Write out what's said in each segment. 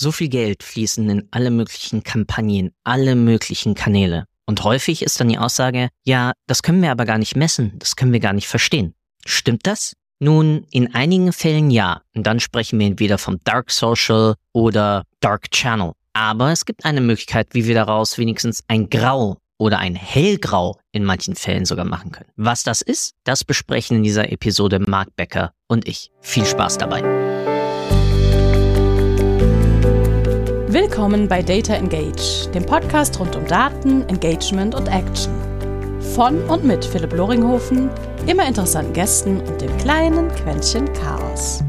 So viel Geld fließen in alle möglichen Kampagnen, alle möglichen Kanäle. Und häufig ist dann die Aussage, ja, das können wir aber gar nicht messen, das können wir gar nicht verstehen. Stimmt das? Nun, in einigen Fällen ja. Und dann sprechen wir entweder vom Dark Social oder Dark Channel. Aber es gibt eine Möglichkeit, wie wir daraus wenigstens ein Grau oder ein Hellgrau in manchen Fällen sogar machen können. Was das ist, das besprechen in dieser Episode Mark Becker und ich. Viel Spaß dabei. Willkommen bei Data Engage, dem Podcast rund um Daten, Engagement und Action. Von und mit Philipp Loringhofen, immer interessanten Gästen und dem kleinen Quäntchen Chaos.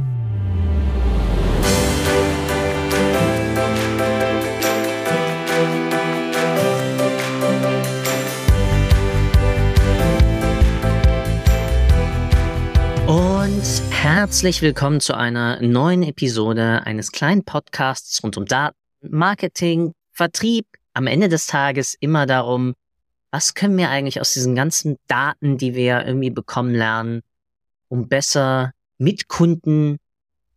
Und herzlich willkommen zu einer neuen Episode eines kleinen Podcasts rund um Daten, Marketing, Vertrieb. Am Ende des Tages immer darum, was können wir eigentlich aus diesen ganzen Daten, die wir irgendwie bekommen lernen, um besser mit Kunden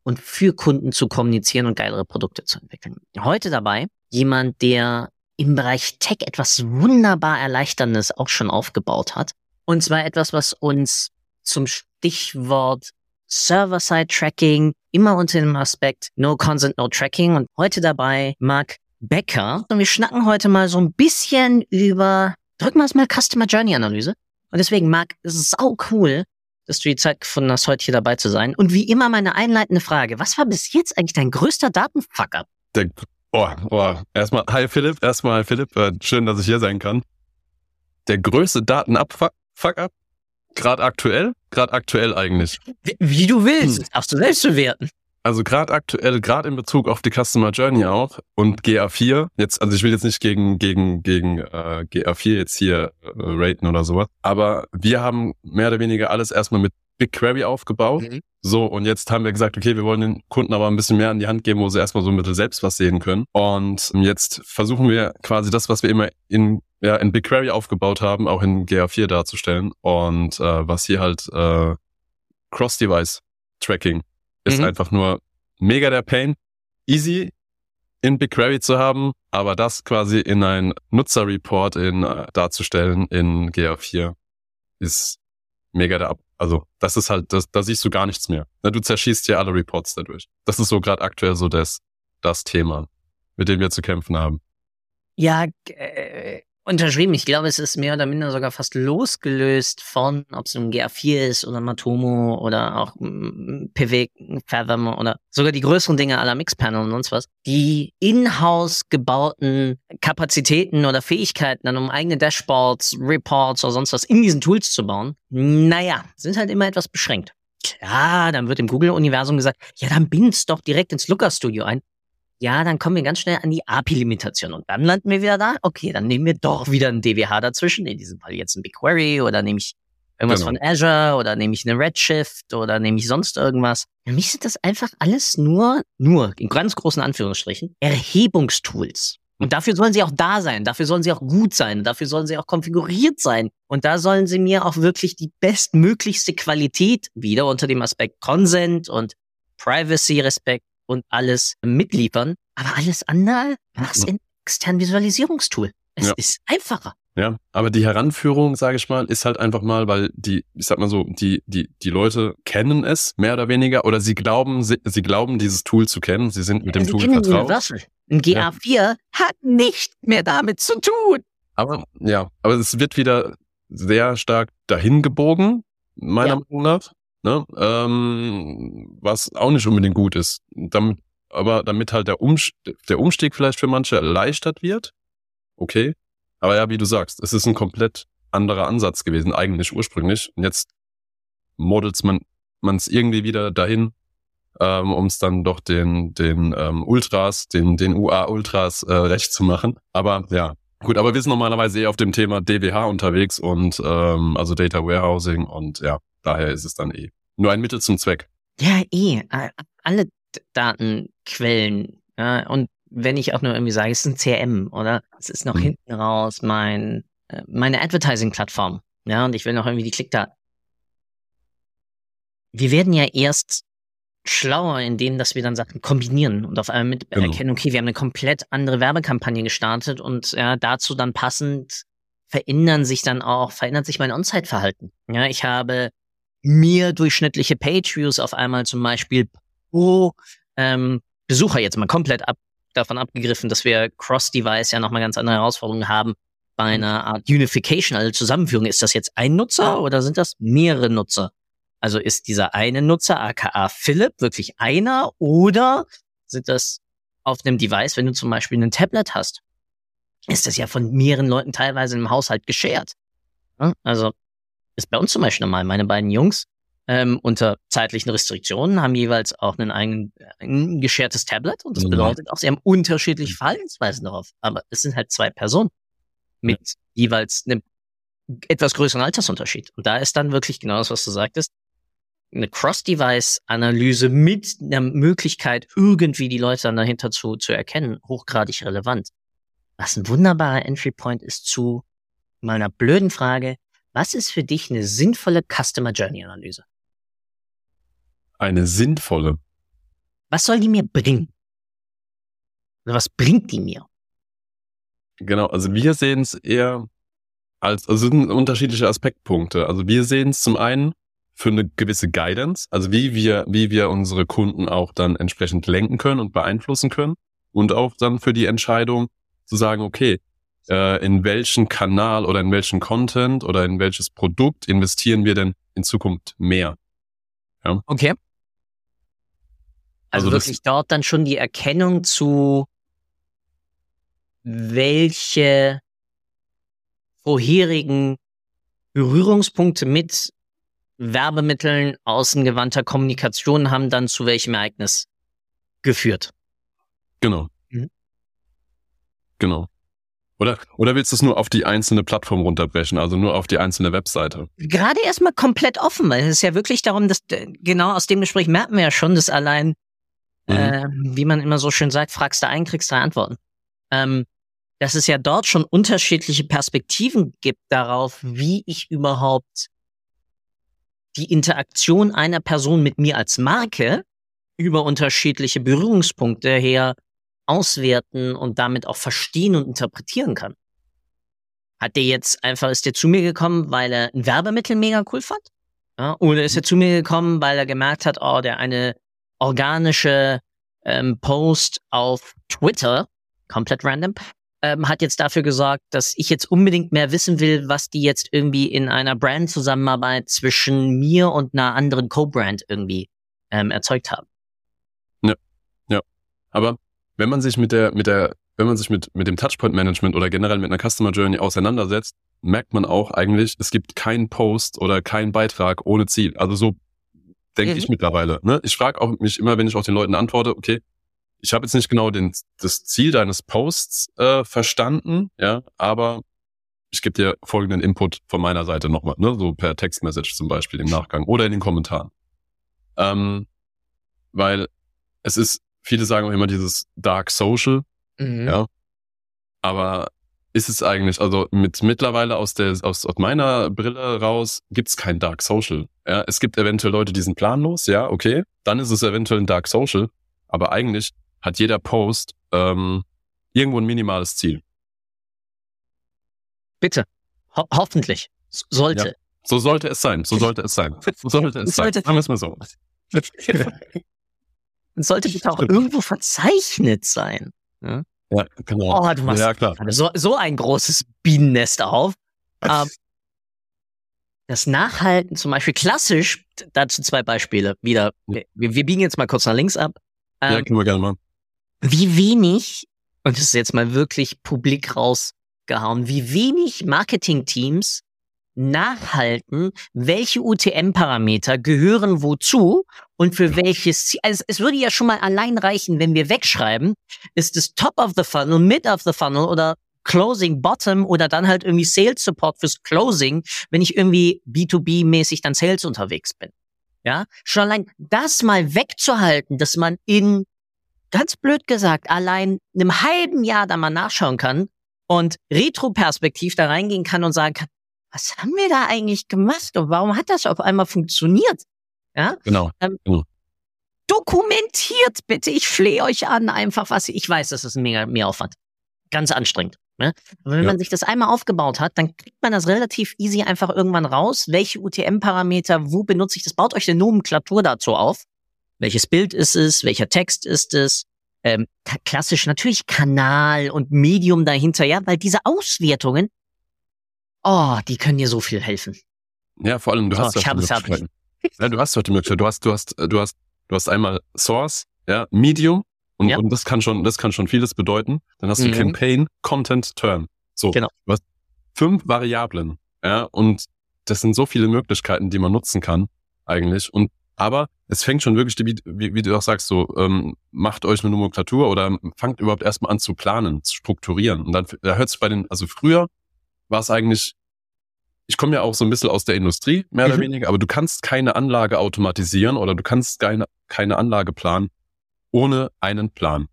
und für Kunden zu kommunizieren und geilere Produkte zu entwickeln. Heute dabei jemand, der im Bereich Tech etwas wunderbar Erleichterndes auch schon aufgebaut hat. Und zwar etwas, was uns zum Stichwort Server-Side-Tracking immer unter dem Aspekt No Consent, No Tracking. Und heute dabei Mark Becker. Und wir schnacken heute mal so ein bisschen über, drücken wir es mal Customer Journey Analyse. Und deswegen, ist sau cool, dass du die Zeit gefunden hast, heute hier dabei zu sein. Und wie immer meine einleitende Frage. Was war bis jetzt eigentlich dein größter Datenfuck-up? Oh, oh, erstmal, hi Philipp, erstmal hi Philipp, äh, schön, dass ich hier sein kann. Der größte Datenab-Fuck-up Gerade aktuell? Gerade aktuell eigentlich. Wie, wie du willst, hm. darfst du selbst bewerten. Also gerade aktuell, gerade in Bezug auf die Customer Journey auch und GA4, jetzt, also ich will jetzt nicht gegen, gegen, gegen äh, GA4 jetzt hier äh, raten oder sowas, aber wir haben mehr oder weniger alles erstmal mit BigQuery aufgebaut. Mhm. So, und jetzt haben wir gesagt, okay, wir wollen den Kunden aber ein bisschen mehr an die Hand geben, wo sie erstmal so ein bisschen selbst was sehen können. Und jetzt versuchen wir quasi das, was wir immer in ja, in BigQuery aufgebaut haben, auch in GA4 darzustellen. Und äh, was hier halt äh, Cross-Device-Tracking ist mhm. einfach nur mega der Pain. Easy in BigQuery zu haben, aber das quasi in ein Nutzerreport in, äh, darzustellen in GA4 ist mega der Ab. Also das ist halt, das, da siehst du gar nichts mehr. Du zerschießt ja alle Reports dadurch. Das ist so gerade aktuell so das, das Thema, mit dem wir zu kämpfen haben. Ja, äh, Unterschrieben. Ich glaube, es ist mehr oder minder sogar fast losgelöst von, ob es ein GA4 ist oder Matomo oder auch mm, PW Fathom oder sogar die größeren Dinge aller Mixpanel und sonst was. Die in-house gebauten Kapazitäten oder Fähigkeiten, dann um eigene Dashboards, Reports oder sonst was in diesen Tools zu bauen, naja, sind halt immer etwas beschränkt. Klar, dann wird im Google-Universum gesagt, ja, dann bind's doch direkt ins Looker Studio ein ja, dann kommen wir ganz schnell an die API-Limitation und dann landen wir wieder da. Okay, dann nehmen wir doch wieder ein DWH dazwischen, in diesem Fall jetzt ein BigQuery oder nehme ich irgendwas genau. von Azure oder nehme ich eine Redshift oder nehme ich sonst irgendwas. Für mich sind das einfach alles nur, nur, in ganz großen Anführungsstrichen, Erhebungstools. Und dafür sollen sie auch da sein, dafür sollen sie auch gut sein, dafür sollen sie auch konfiguriert sein. Und da sollen sie mir auch wirklich die bestmöglichste Qualität wieder unter dem Aspekt Consent und Privacy, Respekt und alles mitliefern. Aber alles andere mach's in externen Visualisierungstool. Es ja. ist einfacher. Ja, aber die Heranführung, sage ich mal, ist halt einfach mal, weil die, ich sag mal so, die die die Leute kennen es mehr oder weniger oder sie glauben, sie, sie glauben dieses Tool zu kennen. Sie sind mit dem sie Tool vertraut. Ein GA4 ja. hat nicht mehr damit zu tun. Aber ja, aber es wird wieder sehr stark dahin gebogen, meiner ja. Meinung nach ne? ähm, was auch nicht unbedingt gut ist. Damit, aber damit halt der, Umstieg, der Umstieg vielleicht für manche erleichtert wird, okay. Aber ja, wie du sagst, es ist ein komplett anderer Ansatz gewesen, eigentlich ursprünglich. Und jetzt models man es irgendwie wieder dahin, ähm, um es dann doch den den ähm, Ultras, den den UA Ultras äh, recht zu machen. Aber ja, gut. Aber wir sind normalerweise eher auf dem Thema DWH unterwegs und ähm, also Data Warehousing und ja, Daher ist es dann eh nur ein Mittel zum Zweck. Ja, eh. Alle Datenquellen. Ja, und wenn ich auch nur irgendwie sage, es ist ein CRM oder es ist noch hm. hinten raus mein, äh, meine Advertising-Plattform. Ja, und ich will noch irgendwie die Klickdaten. Wir werden ja erst schlauer in denen, dass wir dann Sachen kombinieren und auf einmal mit genau. erkennen, okay, wir haben eine komplett andere Werbekampagne gestartet und ja, dazu dann passend verändern sich dann auch, verändert sich mein On-Site-Verhalten. Ja, ich habe mehr durchschnittliche Page-Views auf einmal zum Beispiel pro ähm, Besucher jetzt mal komplett ab, davon abgegriffen, dass wir Cross-Device ja nochmal ganz andere Herausforderungen haben bei einer Art Unification, also Zusammenführung. Ist das jetzt ein Nutzer oder sind das mehrere Nutzer? Also ist dieser eine Nutzer, aka Philipp, wirklich einer oder sind das auf einem Device, wenn du zum Beispiel ein Tablet hast, ist das ja von mehreren Leuten teilweise im Haushalt geshared. Also ist bei uns zum Beispiel normal. Meine beiden Jungs ähm, unter zeitlichen Restriktionen haben jeweils auch einen eigenen ein geschertes Tablet und das mhm. bedeutet auch, sie haben unterschiedliche Verhaltensweisen darauf. Aber es sind halt zwei Personen mit ja. jeweils einem etwas größeren Altersunterschied. Und da ist dann wirklich genau das, was du sagtest, eine Cross-Device-Analyse mit einer Möglichkeit, irgendwie die Leute dann dahinter zu, zu erkennen, hochgradig relevant. Was ein wunderbarer Entry-Point ist zu meiner blöden Frage, was ist für dich eine sinnvolle Customer Journey-Analyse? Eine sinnvolle? Was soll die mir bringen? Oder was bringt die mir? Genau, also wir sehen es eher als, also sind unterschiedliche Aspektpunkte. Also wir sehen es zum einen für eine gewisse Guidance, also wie wir, wie wir unsere Kunden auch dann entsprechend lenken können und beeinflussen können und auch dann für die Entscheidung zu sagen, okay, äh, in welchen Kanal oder in welchen Content oder in welches Produkt investieren wir denn in Zukunft mehr? Ja. Okay. Also, also wirklich dort dann schon die Erkennung zu, welche vorherigen Berührungspunkte mit Werbemitteln außengewandter Kommunikation haben dann zu welchem Ereignis geführt. Genau. Mhm. Genau. Oder, oder willst du es nur auf die einzelne Plattform runterbrechen, also nur auf die einzelne Webseite? Gerade erstmal komplett offen, weil es ist ja wirklich darum, dass genau aus dem Gespräch merken wir ja schon, dass allein, mhm. äh, wie man immer so schön sagt, fragst du einen, kriegst drei Antworten. Ähm, dass es ja dort schon unterschiedliche Perspektiven gibt darauf, wie ich überhaupt die Interaktion einer Person mit mir als Marke über unterschiedliche Berührungspunkte her auswerten und damit auch verstehen und interpretieren kann. Hat der jetzt einfach, ist der zu mir gekommen, weil er ein Werbemittel mega cool fand? Ja, oder ist er zu mir gekommen, weil er gemerkt hat, oh, der eine organische ähm, Post auf Twitter, komplett random, ähm, hat jetzt dafür gesorgt, dass ich jetzt unbedingt mehr wissen will, was die jetzt irgendwie in einer Brand-Zusammenarbeit zwischen mir und einer anderen Co-Brand irgendwie ähm, erzeugt haben. Ja, ja. Aber wenn man sich mit der, mit der, wenn man sich mit, mit dem Touchpoint-Management oder generell mit einer Customer Journey auseinandersetzt, merkt man auch eigentlich, es gibt keinen Post oder keinen Beitrag ohne Ziel. Also so denke mhm. ich mittlerweile. Ne? Ich frage auch mich immer, wenn ich auch den Leuten antworte, okay, ich habe jetzt nicht genau den, das Ziel deines Posts äh, verstanden, ja, aber ich gebe dir folgenden Input von meiner Seite nochmal, ne, so per Textmessage zum Beispiel im Nachgang oder in den Kommentaren. Ähm, weil es ist, viele sagen auch immer dieses Dark Social, mhm. ja, aber ist es eigentlich, also mit mittlerweile aus der aus, aus meiner Brille raus gibt's kein Dark Social. Ja, es gibt eventuell Leute, die sind planlos, ja, okay, dann ist es eventuell ein Dark Social, aber eigentlich hat jeder Post ähm, irgendwo ein minimales Ziel. Bitte. Ho hoffentlich. Sollte. Ja, so sollte es sein. So sollte es sein. So sollte es sein. Sagen wir es mal so. sollte bitte auch irgendwo verzeichnet sein. Ja, ja genau. Oh, du machst ja, klar. So, so ein großes Bienennest auf. Ähm, das Nachhalten zum Beispiel klassisch, dazu zwei Beispiele wieder. Wir, wir biegen jetzt mal kurz nach links ab. Ähm, ja, können wir gerne machen wie wenig, und das ist jetzt mal wirklich publik rausgehauen, wie wenig Marketingteams nachhalten, welche UTM-Parameter gehören wozu und für welches Ziel. Also es würde ja schon mal allein reichen, wenn wir wegschreiben, ist es Top of the Funnel, Mid of the Funnel oder Closing Bottom oder dann halt irgendwie Sales Support fürs Closing, wenn ich irgendwie B2B-mäßig dann Sales unterwegs bin. Ja, schon allein das mal wegzuhalten, dass man in ganz blöd gesagt, allein einem halben Jahr da mal nachschauen kann und retroperspektiv da reingehen kann und sagen kann, was haben wir da eigentlich gemacht und warum hat das auf einmal funktioniert? Ja? Genau. Ähm, genau. dokumentiert bitte, ich flehe euch an, einfach was, ich weiß, das ist ein mega Mehraufwand. Ganz anstrengend. Ne? Aber wenn Ja. man sich das einmal aufgebaut hat, dann kriegt man das relativ easy einfach irgendwann raus. Welche UTM-Parameter, wo benutze ich das? Baut euch eine Nomenklatur dazu auf. Welches Bild ist es? Welcher Text ist es? Ähm, klassisch natürlich Kanal und Medium dahinter, ja, weil diese Auswertungen, oh, die können dir so viel helfen. Ja, vor allem, du So, hast ich habe die es fertig. Ja, du hast die Möglichkeit. Du hast, du hast, du hast, du hast einmal Source, ja, Medium und, Ja. und das kann schon, das kann schon vieles bedeuten. Dann hast du Mhm. Campaign, Content, Term. So. Genau. Du hast fünf Variablen, ja, und das sind so viele Möglichkeiten, die man nutzen kann, eigentlich. Und, aber es fängt schon wirklich, wie, wie, wie du auch sagst, so, ähm, macht euch eine Nomenklatur oder fangt überhaupt erstmal an zu planen, zu strukturieren. Und dann, da hört sich bei den, also früher war es eigentlich, ich komme ja auch so ein bisschen aus der Industrie, mehr oder Mhm. weniger, aber du kannst keine Anlage automatisieren oder du kannst keine, keine Anlage planen ohne einen Plan.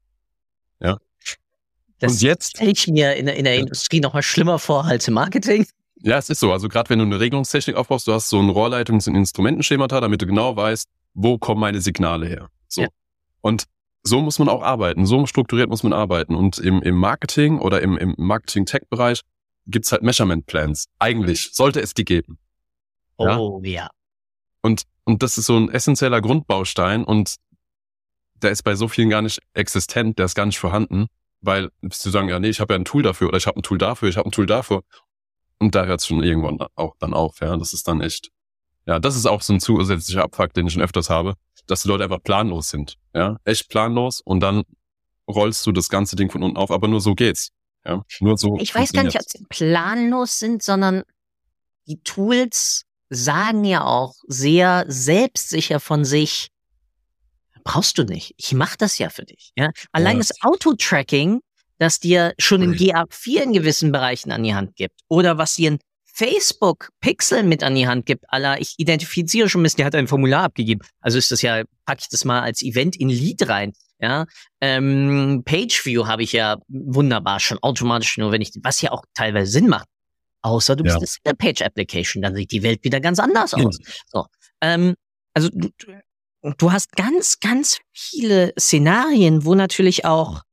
Das Und jetzt, stelle ich mir in, der- in der Ja. Industrie noch mal schlimmer vor als im Marketing. ja, es ist so, also gerade wenn du eine Regelungstechnik aufbaust, du hast so ein Rohrleitungs- und Instrumentenschemata, damit du genau weißt, wo kommen meine Signale her. So. Ja. Und so muss man auch arbeiten, so strukturiert muss man arbeiten. Und im, im Marketing oder im, im Marketing-Tech-Bereich gibt's halt Measurement Plans. Eigentlich sollte es die geben. Ja. Oh ja. Und, und das ist so ein essentieller Grundbaustein und der ist bei so vielen gar nicht existent, der ist gar nicht vorhanden, weil sie sagen, ja, nee, ich habe ja ein Tool dafür oder ich habe ein Tool dafür, ich habe ein Tool dafür. Und da hört es schon irgendwann auch dann auf, ja. Das ist dann echt, ja, das ist auch so ein zusätzlicher Abfuck, den ich schon öfters habe, dass die Leute einfach planlos sind, ja. Echt planlos und dann rollst du das ganze Ding von unten auf, aber nur so geht's, ja. Nur so. Ich weiß gar nicht, ob sie planlos sind, sondern die Tools sagen ja auch sehr selbstsicher von sich, brauchst du nicht. Ich mache das ja für dich. Ja? Allein Ja. das Auto-Tracking, das dir schon Mhm. GA4 in gewissen Bereichen an die Hand gibt oder was dir ein Facebook Pixel mit an die Hand gibt, aller ich identifiziere schon, Mist, der hat ein Formular abgegeben. Also ist das ja, packe ich das mal als Event in Lead rein. Ja, ähm, Pageview habe ich ja wunderbar schon automatisch nur, wenn ich, was ja auch teilweise Sinn macht. Außer du bist Ja. eine Single Page Application, dann sieht die Welt wieder ganz anders Ja. aus. So, ähm, also du, du- hast ganz, ganz viele Szenarien, wo natürlich auch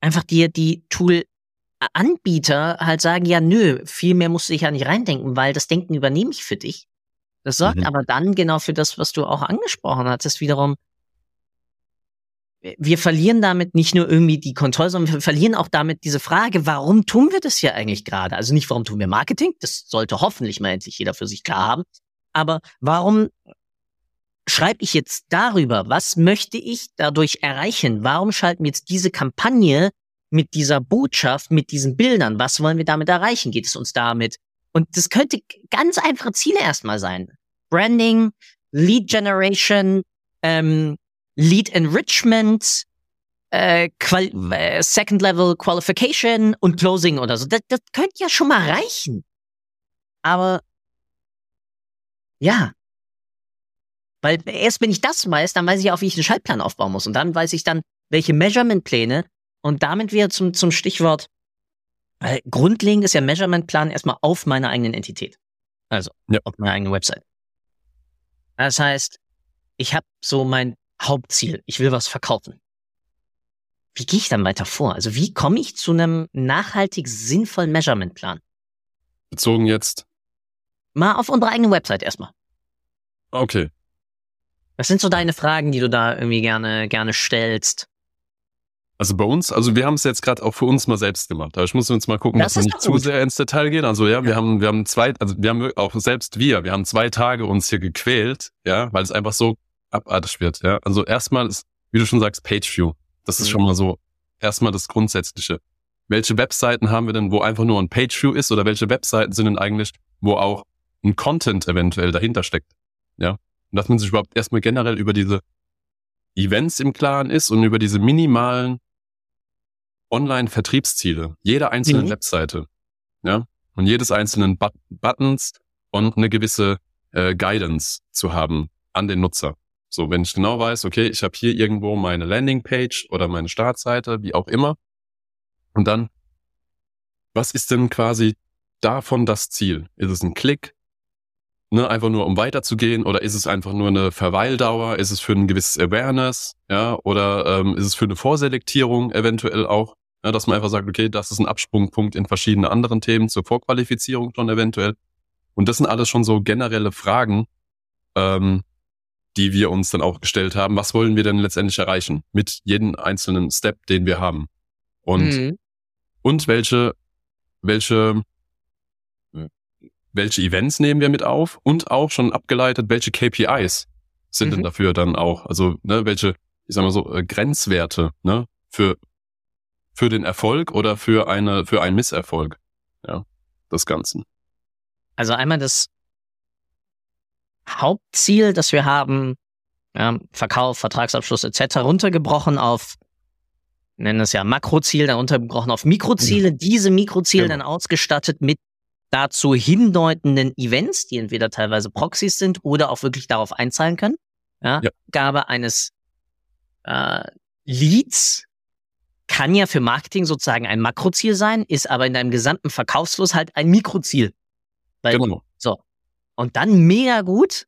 einfach dir die Tool-Anbieter halt sagen, ja, nö, viel mehr musst du dich ja nicht reindenken, weil das Denken übernehme ich für dich. Das sorgt Mhm. aber dann genau für das, was du auch angesprochen hattest, wiederum. Wir verlieren damit nicht nur irgendwie die Kontrolle, sondern wir verlieren auch damit diese Frage, warum tun wir das hier eigentlich gerade? Also nicht, warum tun wir Marketing? Das sollte hoffentlich mal endlich jeder für sich klar haben. Aber warum schreibe ich jetzt darüber? Was möchte ich dadurch erreichen? Warum schalten wir jetzt diese Kampagne mit dieser Botschaft, mit diesen Bildern? Was wollen wir damit erreichen? Geht es uns damit? Und das könnte ganz einfache Ziele erstmal sein. Branding, Lead Generation, ähm, Lead Enrichment, äh, äh, Second Level Qualification und Closing oder so. Das, das könnte ja schon mal reichen. Aber ja. Weil erst wenn ich das weiß, dann weiß ich auch, wie ich einen Schaltplan aufbauen muss. Und dann weiß ich dann, welche Measurement-Pläne. Und damit wieder zum, zum Stichwort. Weil grundlegend ist ja Measurement-Plan erstmal auf meiner eigenen Entität. Also Ja. auf meiner eigenen Website. Das heißt, ich habe so mein Hauptziel. Ich will was verkaufen. Wie gehe ich dann weiter vor? Also wie komme ich zu einem nachhaltig sinnvollen Measurement-Plan? Bezogen jetzt, Mal auf unserer eigenen Website erstmal. okay. Was sind so deine Fragen, die du da irgendwie gerne, gerne stellst? Also bei uns, also wir haben es jetzt gerade auch für uns mal selbst gemacht. Aber ich muss jetzt mal gucken, Das dass wir nicht zu sehr ins Detail gehen. Also ja, wir haben, wir haben zwei, also wir haben auch selbst wir, wir haben zwei Tage uns hier gequält, ja, weil es einfach so abartig wird, ja. Also erstmal ist, wie du schon sagst, Pageview. Das ist Mhm. schon mal so erstmal das Grundsätzliche. Welche Webseiten haben wir denn, wo einfach nur ein Pageview ist oder welche Webseiten sind denn eigentlich, wo auch ein Content eventuell dahinter steckt, ja? Und dass man sich überhaupt erstmal generell über diese Events im Klaren ist und über diese minimalen Online-Vertriebsziele jeder einzelnen Mhm. Webseite, ja, und jedes einzelnen But Buttons und eine gewisse äh, Guidance zu haben an den Nutzer. So, wenn ich genau weiß, okay, ich habe hier irgendwo meine Landingpage oder meine Startseite, wie auch immer, und dann, was ist denn quasi davon das Ziel? Ist es ein Klick? ne, einfach nur um weiterzugehen oder ist es einfach nur eine Verweildauer? Ist es für ein gewisses Awareness? Ja, oder ähm, ist es für eine Vorselektierung eventuell auch? Ja, dass man einfach sagt, okay, das ist ein Absprungpunkt in verschiedene anderen Themen zur Vorqualifizierung schon eventuell. Und das sind alles schon so generelle Fragen, ähm, die wir uns dann auch gestellt haben. Was wollen wir denn letztendlich erreichen mit jedem einzelnen Step, den wir haben? Und, mhm. und welche, welche welche Events nehmen wir mit auf und auch schon abgeleitet, welche KPIs sind mhm. denn dafür dann auch, also ne, welche, ich sag mal so, äh, Grenzwerte ne, für, für den Erfolg oder für eine, für einen Misserfolg, ja, des Ganzen. Also einmal das Hauptziel, das wir haben, ja, Verkauf, Vertragsabschluss etc. runtergebrochen auf, nennen es ja Makroziel, dann runtergebrochen auf Mikroziele, ja. diese Mikroziele genau. dann ausgestattet mit dazu hindeutenden Events, die entweder teilweise Proxys sind oder auch wirklich darauf einzahlen können. Ja, ja. Gabe eines äh, Leads kann ja für Marketing sozusagen ein Makroziel sein, ist aber in deinem gesamten Verkaufsfluss halt ein Mikroziel. Weil, genau. Und dann mega gut,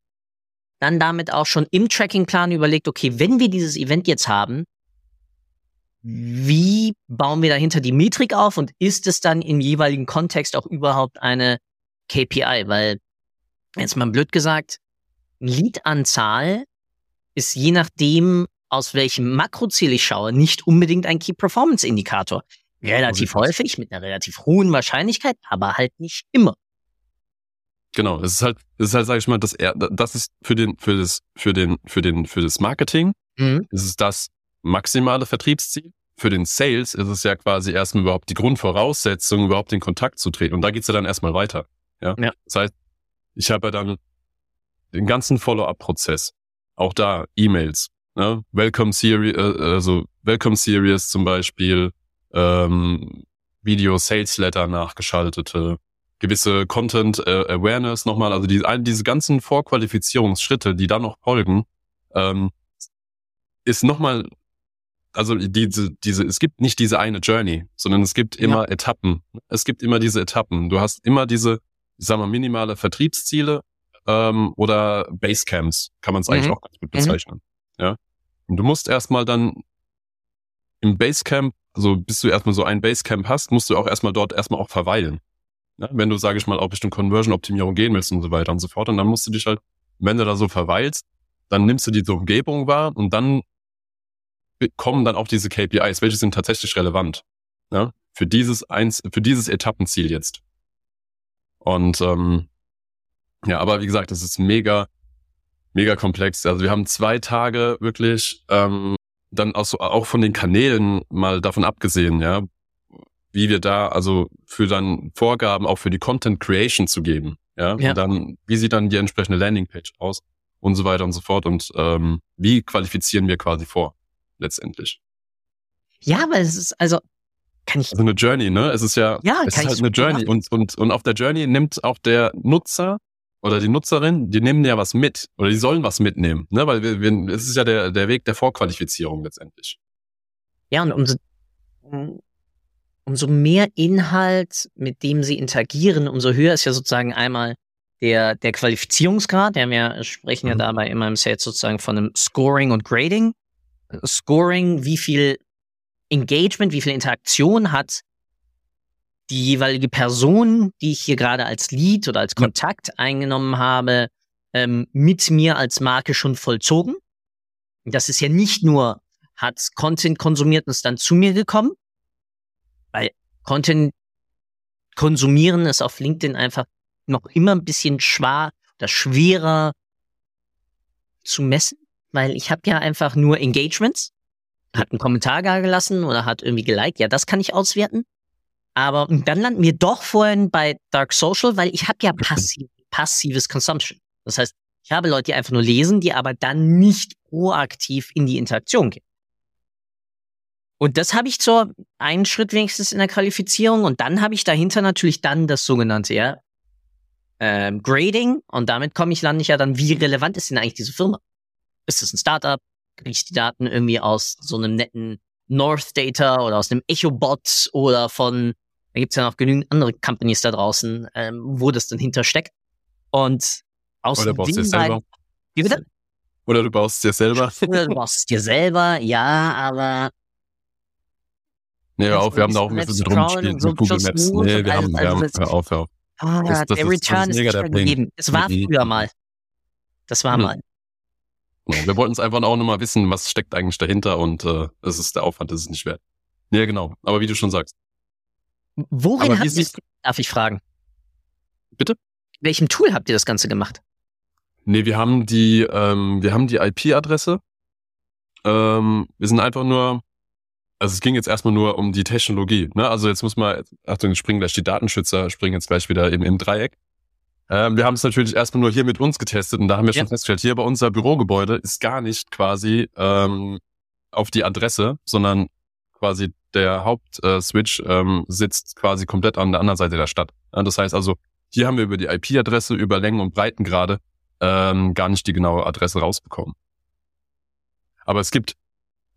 dann damit auch schon im Trackingplan überlegt, okay, wenn wir dieses Event jetzt haben, wie bauen wir dahinter die Metrik auf und ist es dann im jeweiligen Kontext auch überhaupt eine KPI? Weil, jetzt mal blöd gesagt, Lead-Anzahl ist je nachdem, aus welchem Makroziel ich schaue, nicht unbedingt ein Key-Performance-Indikator. Relativ häufig, mit einer relativ hohen Wahrscheinlichkeit, aber halt nicht immer. Genau, es ist halt, es ist halt, sag ich mal, das, das ist für den, für das, für den, für den, für das Marketing, mhm. ist es das maximale Vertriebsziel. Für den Sales ist es ja quasi erstmal überhaupt die Grundvoraussetzung, überhaupt in Kontakt zu treten. Und da geht's ja dann erstmal weiter. Ja? ja. Das heißt, ich habe ja dann den ganzen Follow-up-Prozess. Auch da E-Mails, ne? Welcome Series, äh, also Welcome Series zum Beispiel, ähm, Video Sales Letter nachgeschaltete, gewisse Content äh, Awareness nochmal, also die, all diese ganzen Vorqualifizierungsschritte, die dann noch folgen, ähm, ist nochmal also diese, diese, es gibt nicht diese eine Journey, sondern es gibt immer ja. Etappen. Es gibt immer diese Etappen. Du hast immer diese, ich sag mal, minimale Vertriebsziele ähm, oder Basecamps, kann man es eigentlich mhm. auch ganz gut mhm. bezeichnen. Mhm. Ja. Und du musst erstmal dann im Basecamp, also bis du erstmal so ein Basecamp hast, musst du auch erstmal dort erstmal auch verweilen. Ja? Wenn du, sage ich mal, auch Richtung Conversion-Optimierung gehen willst und so weiter und so fort. Und dann musst du dich halt, wenn du da so verweilst, dann nimmst du diese Umgebung wahr und dann kommen dann auch diese KPIs, welche sind tatsächlich relevant ja, für dieses eins, für dieses Etappenziel jetzt. Und ähm, ja, aber wie gesagt, das ist mega, mega komplex. Also wir haben zwei Tage wirklich ähm, dann auch, so, auch von den Kanälen mal davon abgesehen, ja, wie wir da also für dann Vorgaben auch für die Content Creation zu geben, ja, ja. Und dann wie sieht dann die entsprechende Landingpage aus und so weiter und so fort und ähm, wie qualifizieren wir quasi vor letztendlich. Ja, weil es ist, also, kann ich. Also eine Journey, ne? Es ist ja, ja es ist halt eine Journey. Und, und, und auf der Journey nimmt auch der Nutzer oder die Nutzerin, die nehmen ja was mit. Oder die sollen was mitnehmen, ne? Weil wir, wir es ist ja der, der Weg der Vorqualifizierung letztendlich. Ja, und umso, umso mehr Inhalt, mit dem sie interagieren, umso höher ist ja sozusagen einmal der, der Qualifizierungsgrad. Ja, wir sprechen mhm. ja dabei immer im Set sozusagen von einem Scoring und Grading. Scoring, wie viel Engagement, wie viel Interaktion hat die jeweilige Person, die ich hier gerade als Lead oder als Kontakt ja. eingenommen habe, ähm, mit mir als Marke schon vollzogen. Das ist ja nicht nur, hat Content konsumiert und ist dann zu mir gekommen, weil Content konsumieren ist auf LinkedIn einfach noch immer ein bisschen schwer oder schwerer zu messen weil ich habe ja einfach nur Engagements, hat einen Kommentar gar gelassen oder hat irgendwie geliked, ja, das kann ich auswerten. Aber dann landen wir doch vorhin bei Dark Social, weil ich habe ja passiv, passives Consumption. Das heißt, ich habe Leute, die einfach nur lesen, die aber dann nicht proaktiv in die Interaktion gehen. Und das habe ich zur einen Schritt wenigstens in der Qualifizierung und dann habe ich dahinter natürlich dann das sogenannte ja, ähm, Grading und damit komme ich lande ich ja dann, wie relevant ist denn eigentlich diese Firma? ist es ein Startup? Kriege ich die Daten irgendwie aus so einem netten North Data oder aus einem Echo-Bot oder von, da gibt's ja noch genügend andere Companies da draußen, ähm, wo das dann hintersteckt. Und Aus Oder baust es selber. Wie bitte? Oder du baust es dir selber. Oder du machst es dir selber, ja, aber Nee, hör auf, wir haben da auch ein bisschen rumgespielt so mit Google Maps. Nee, wir haben, wir haben, also hör auf, hör auf. ah, Das- das der ist- Return ist nicht mehr gegeben. Es war Mhm. früher mal. Das war Mhm. mal. Genau. Wir wollten es einfach auch nochmal wissen, was steckt eigentlich dahinter und äh, es ist der Aufwand, das ist nicht wert. Ja, genau. Aber wie du schon sagst. Worin habt ihr, darf ich fragen? Bitte? Welchem Tool habt ihr das Ganze gemacht? Nee, wir haben die, ähm, wir haben die IP-Adresse. Ähm, wir sind einfach nur, also es ging jetzt erstmal nur um die Technologie. Ne? Also jetzt muss man, Achtung, jetzt springen gleich die Datenschützer, springen jetzt gleich wieder eben im Dreieck. Ähm, wir haben es natürlich erstmal nur hier mit uns getestet und da haben wir Ja. schon festgestellt, hier bei unser Bürogebäude ist gar nicht quasi ähm, auf die Adresse, sondern quasi der Hauptswitch ähm, sitzt quasi komplett an der anderen Seite der Stadt. Ja, das heißt also, hier haben wir über die IP-Adresse, über Längen und Breitengrade ähm, gar nicht die genaue Adresse rausbekommen. Aber es gibt,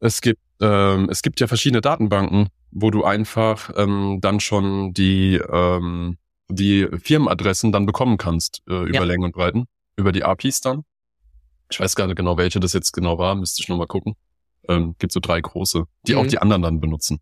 es gibt, ähm, es gibt ja verschiedene Datenbanken, wo du einfach ähm, dann schon die, ähm, die Firmenadressen dann bekommen kannst äh, über Ja. Längen und Breiten, über die APIs dann. Ich weiß gar nicht genau, welche das jetzt genau war, müsste ich nochmal gucken. Ähm, gibt so drei große, die Mhm. auch die anderen dann benutzen.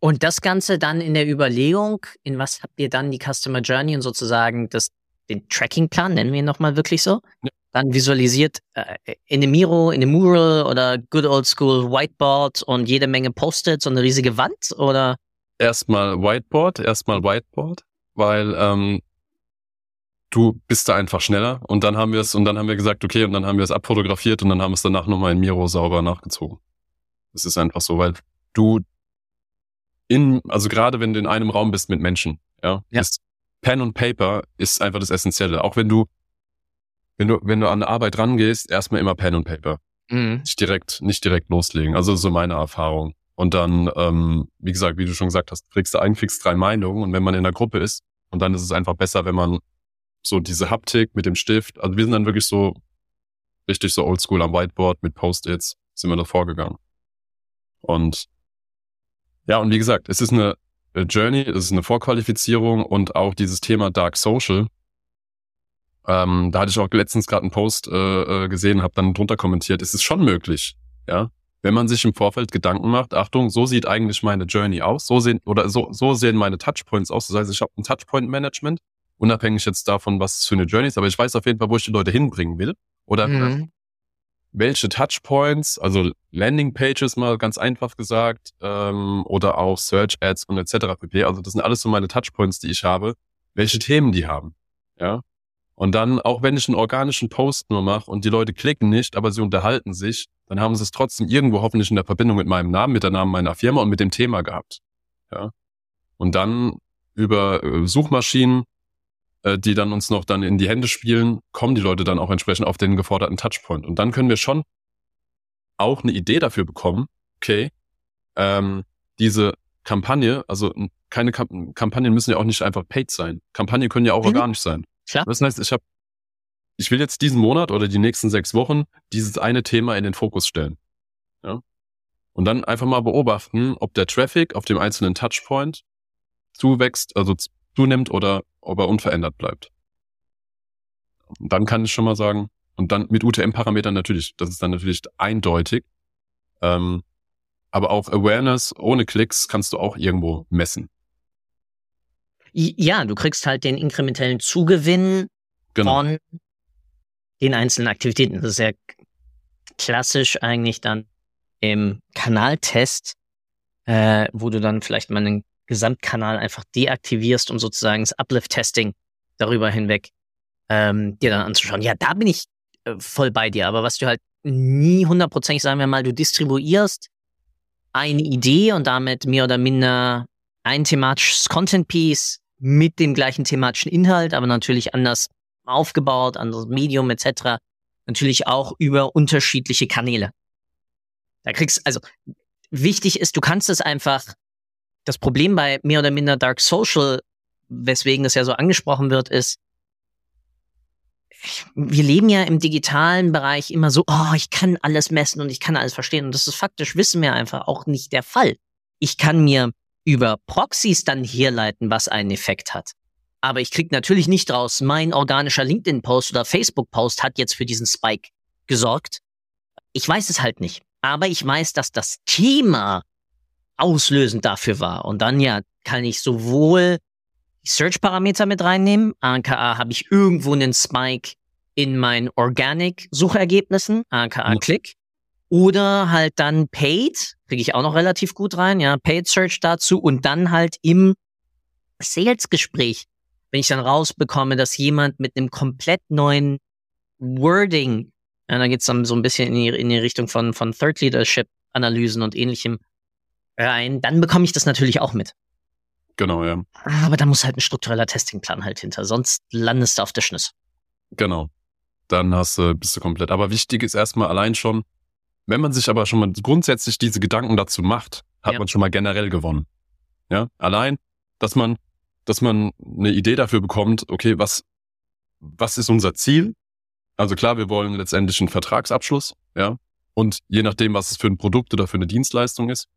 Und das Ganze dann in der Überlegung, in was habt ihr dann die Customer Journey und sozusagen das, den Tracking-Plan, nennen wir ihn nochmal wirklich so, Ja. dann visualisiert äh, in einem Miro, in einem Mural oder Good Old School Whiteboard und jede Menge Post-its und eine riesige Wand oder? erstmal Whiteboard, erstmal Whiteboard, weil ähm, du bist da einfach schneller und dann haben wir es und dann haben wir gesagt, okay, und dann haben wir es abfotografiert und dann haben wir es danach nochmal in Miro sauber nachgezogen. Das ist einfach so, weil du in, also gerade wenn du in einem Raum bist mit Menschen, ja, Ja. ist Pen und Paper ist einfach das Essentielle. Auch wenn du, wenn du, wenn du an Arbeit rangehst, erstmal immer Pen und Paper nicht direkt, nicht direkt loslegen. Also so meine Erfahrung. Und dann, ähm, wie gesagt, wie du schon gesagt hast, kriegst du einen fix drei Meinungen und wenn man in der Gruppe ist, und dann ist es einfach besser, wenn man so diese Haptik mit dem Stift, also wir sind dann wirklich so richtig so oldschool am Whiteboard mit Post-its, sind wir da vorgegangen. Und ja, und wie gesagt, es ist eine Journey, es ist eine Vorqualifizierung und auch dieses Thema Dark Social. Ähm, da hatte ich auch letztens gerade einen Post äh, äh, gesehen, habe dann drunter kommentiert, es ist schon möglich, ja, wenn man sich im Vorfeld Gedanken macht, Achtung, so sieht eigentlich meine Journey aus, so sehen oder so, so sehen meine Touchpoints aus. Das heißt, ich habe ein Touchpoint-Management, unabhängig jetzt davon, was für eine Journey ist, aber ich weiß auf jeden Fall, wo ich die Leute hinbringen will. Oder Mhm. Welche Touchpoints, also Landingpages mal ganz einfach gesagt, ähm, oder auch Search Ads und etc. pp. Also das sind alles so meine Touchpoints, die ich habe, welche Themen die haben. Ja. Und dann, auch wenn ich einen organischen Post nur mache und die Leute klicken nicht, aber sie unterhalten sich, dann haben sie es trotzdem irgendwo hoffentlich in der Verbindung mit meinem Namen, mit der Namen meiner Firma und mit dem Thema gehabt. Ja. Und dann über äh, Suchmaschinen, äh, die dann uns noch dann in die Hände spielen, kommen die Leute dann auch entsprechend auf den geforderten Touchpoint. Und dann können wir schon auch eine Idee dafür bekommen, okay, ähm, diese Kampagne, also keine Kam Kampagnen müssen ja auch nicht einfach paid sein. Kampagnen können ja auch Mhm. organisch sein. Klar. Das heißt, ich habe, ich will jetzt diesen Monat oder die nächsten sechs Wochen dieses eine Thema in den Fokus stellen. Ja. Und dann einfach mal beobachten, ob der Traffic auf dem einzelnen Touchpoint zuwächst, also zunimmt oder ob er unverändert bleibt. Und dann kann ich schon mal sagen, und dann mit UTM-Parametern natürlich, das ist dann natürlich eindeutig. Ähm, aber auch Awareness ohne Klicks kannst du auch irgendwo messen. Ja, du kriegst halt den inkrementellen Zugewinn Genau. von den einzelnen Aktivitäten. Das ist ja klassisch eigentlich dann im Kanaltest, äh, wo du dann vielleicht mal einen Gesamtkanal einfach deaktivierst, um sozusagen das Uplift-Testing darüber hinweg ähm, dir dann anzuschauen. Ja, da bin ich äh, voll bei dir. Aber was du halt nie hundertprozentig, sagen wir mal, du distribuierst eine Idee und damit mehr oder minder ein thematisches Content-Piece mit dem gleichen thematischen Inhalt, aber natürlich anders aufgebaut, anderes Medium etc. Natürlich auch über unterschiedliche Kanäle. Da kriegst also wichtig ist, du kannst es einfach. Das Problem bei mehr oder minder Dark Social, weswegen das ja so angesprochen wird, ist, wir leben ja im digitalen Bereich immer so, oh, ich kann alles messen und ich kann alles verstehen. Und das ist faktisch, wissen wir einfach auch nicht der Fall. Ich kann mir über Proxys dann herleiten, was einen Effekt hat. Aber ich krieg natürlich nicht raus, mein organischer LinkedIn-Post oder Facebook-Post hat jetzt für diesen Spike gesorgt. Ich weiß es halt nicht. Aber ich weiß, dass das Thema auslösend dafür war. Und dann ja, kann ich sowohl die Search-Parameter mit reinnehmen. ANKA habe ich irgendwo einen Spike in meinen Organic-Suchergebnissen, aka mhm. Click. Oder halt dann Paid, kriege ich auch noch relativ gut rein, ja, Paid Search dazu und dann halt im Sales-Gespräch, wenn ich dann rausbekomme, dass jemand mit einem komplett neuen Wording, ja, da geht's dann so ein bisschen in die, in die Richtung von, von Third Leadership Analysen und ähnlichem rein, dann bekomme ich das natürlich auch mit. Genau, ja. Aber da muss halt ein struktureller Testingplan halt hinter, sonst landest du auf der Schnüss. Genau. Dann hast du, bist du komplett. Aber wichtig ist erstmal allein schon, wenn man sich aber schon mal grundsätzlich diese Gedanken dazu macht, hat ja. man schon mal generell gewonnen. Ja, allein, dass man, dass man eine Idee dafür bekommt, okay, was, was ist unser Ziel? Also klar, wir wollen letztendlich einen Vertragsabschluss, ja. Und je nachdem, was es für ein Produkt oder für eine Dienstleistung ist,